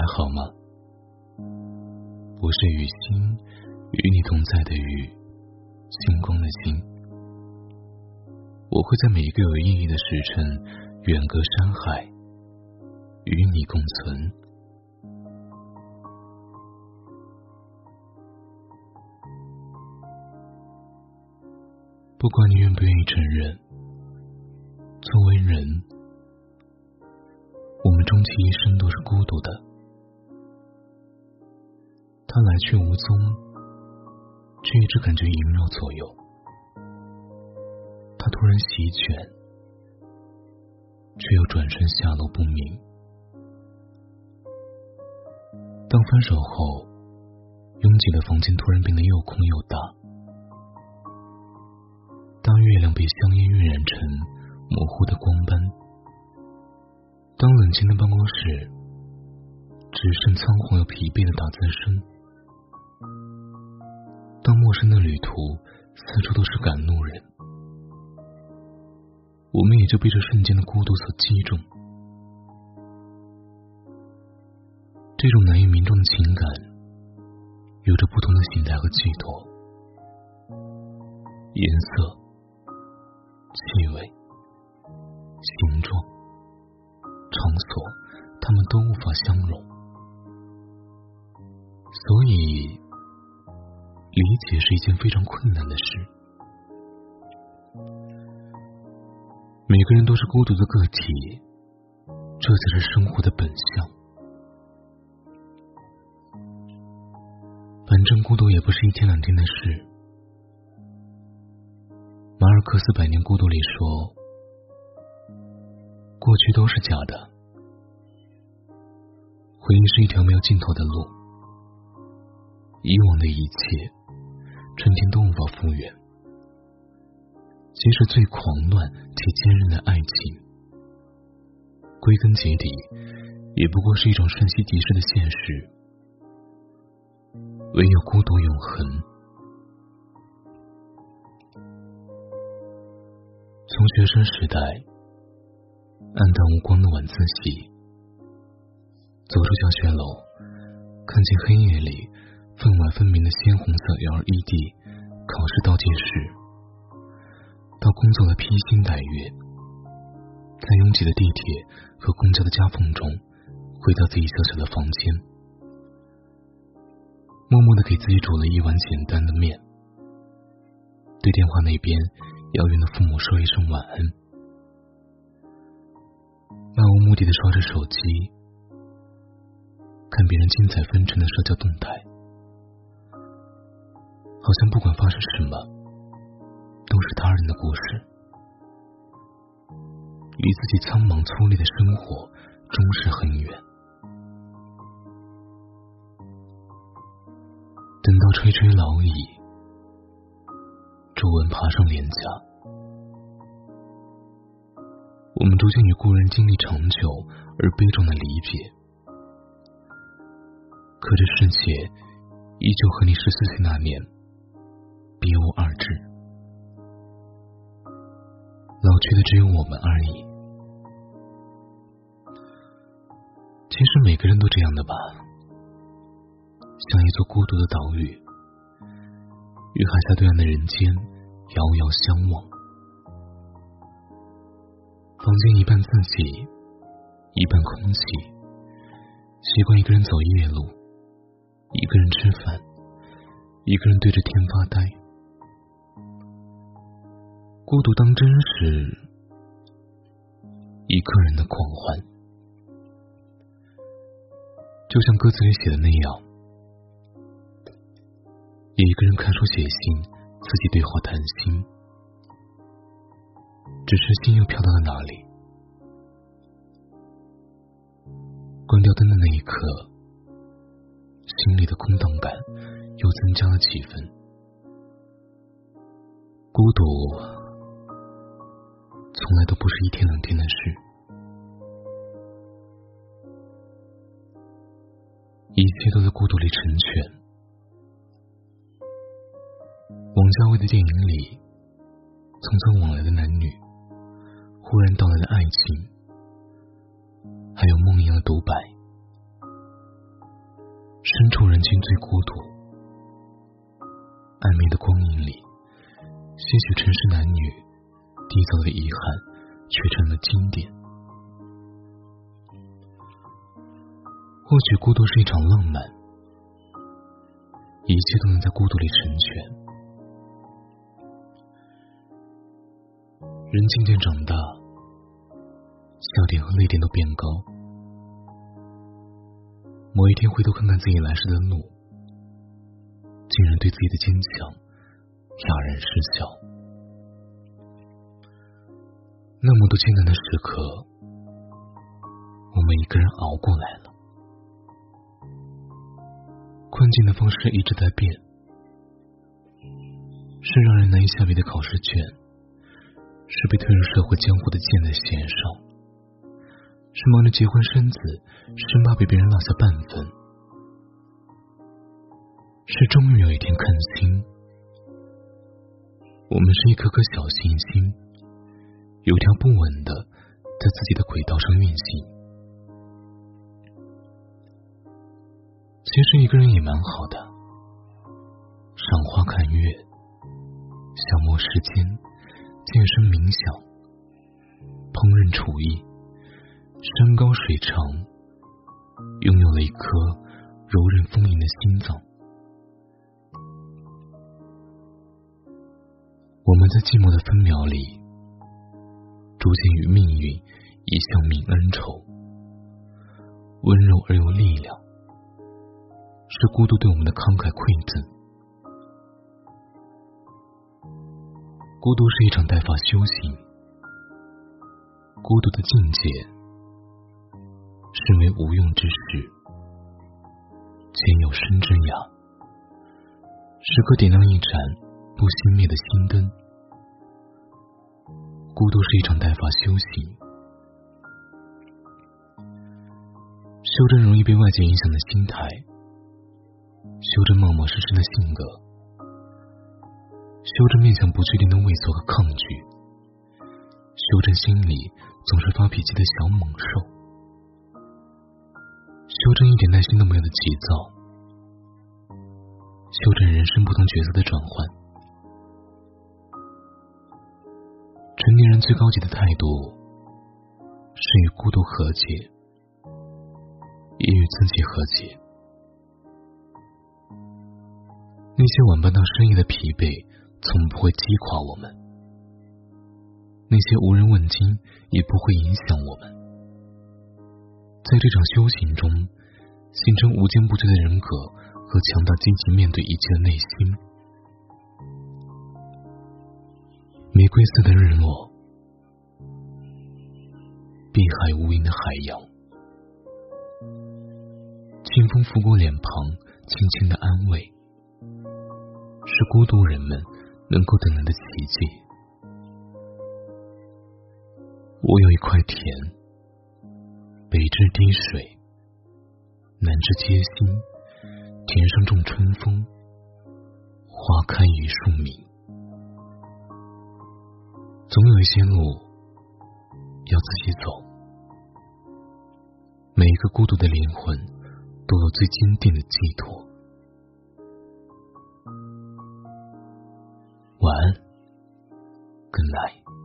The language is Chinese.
还好吗？我是雨欣，与你同在的雨，星光的星。我会在每一个有意义的时辰，远隔山海，与你共存。不管你愿不愿意承认，作为人，我们终其一生都是孤独的。他来去无踪，却一直感觉萦绕左右。他突然席卷，却又转身下落不明。当分手后，拥挤的房间突然变得又空又大。当月亮被香烟晕染成模糊的光斑，当冷清的办公室只剩仓皇又疲惫的打字声。当陌生的旅途四处都是赶路人，我们也就被这瞬间的孤独所击中。这种难以名状的情感，有着不同的形态和寄托，颜色、气味、形状、场所，他们都无法相容，所以。理解是一件非常困难的事。每个人都是孤独的个体，这才是生活的本相。反正孤独也不是一天两天的事。马尔克斯《百年孤独》里说：“过去都是假的，回忆是一条没有尽头的路，以往的一切。”春天都无法复原，即使最狂乱且坚韧的爱情，归根结底也不过是一种瞬息即逝的现实。唯有孤独永恒。从学生时代暗淡无光的晚自习，走出教学楼，看见黑夜里。分明的鲜红色 LED 考试倒计时，到工作的披星戴月，在拥挤的地铁和公交的夹缝中，回到自己小小的房间，默默的给自己煮了一碗简单的面，对电话那边遥远的父母说一声晚安，漫无目的的刷着手机，看别人精彩纷呈的社交动态。好像不管发生什么，都是他人的故事，与自己苍茫粗粝的生活终是很远。等到垂垂老矣，皱纹爬上脸颊，我们逐渐与故人经历长久而悲壮的离别。可这世界依旧和你十四岁那年。别无二致，老去的只有我们而已。其实每个人都这样的吧，像一座孤独的岛屿，与海峡对岸的人间遥遥相望。房间一半自己，一半空气，习惯一个人走夜路，一个人吃饭，一个人对着天发呆。孤独当真是，一个人的狂欢，就像歌词里写的那样，一个人看书写信，自己对话谈心，只是心又飘到了哪里？关掉灯的那一刻，心里的空荡感又增加了几分，孤独。从来都不是一天两天的事，一切都在孤独里成全。王家卫的电影里，匆匆往来的男女，忽然到来的爱情，还有梦一样的独白，身处人间最孤独，暧昧的光影里，些许尘世男女缔造的遗憾，却成了经典。或许孤独是一场浪漫，一切都能在孤独里成全。人渐渐长大，笑点和泪点都变高。某一天回头看看自己来时的路，竟然对自己的坚强哑然失笑。那么多艰难的时刻，我们一个人熬过来了。困境的方式一直在变，是让人难以下笔的考试卷。是被推入社会江湖的箭在弦上，是忙着结婚生子，生怕被别人落下半分，是终于有一天看清，我们是一颗颗小行星，有条不紊的在自己的轨道上运行。其实一个人也蛮好的，赏花看月，消磨时间。健身冥想，烹饪厨艺，山高水长，拥有了一颗柔韧丰盈的心脏。我们在寂寞的分秒里，逐渐与命运一向泯恩仇。温柔而有力量，是孤独对我们的慷慨馈赠。孤独是一场带发修行，孤独的境界是为无用之事，兼有生之雅，时刻点亮一盏不熄灭的心灯。孤独是一场带发修行，修正容易被外界影响的心态，修正冒冒失失的性格。修正面向不确定的畏缩和抗拒，修正心里总是发脾气的小猛兽，修正一点耐心都没有的急躁，修正人生不同角色的转换。最高级的态度，是与孤独和解，也与自己和解。那些晚班到深夜的疲惫。从不会击垮我们，那些无人问津也不会影响我们。在这场修行中，形成无坚不摧的人格和强大、积极面对一切的内心。玫瑰色的日落，碧海无垠的海洋，清风拂过脸庞，轻轻的安慰，是孤独人们。能够等来的奇迹。我有一块田，北至滴水，南至街心，田上种春风，花开一树明。总有一些路要自己走，每一个孤独的灵魂都有最坚定的寄托。晚安，Good night。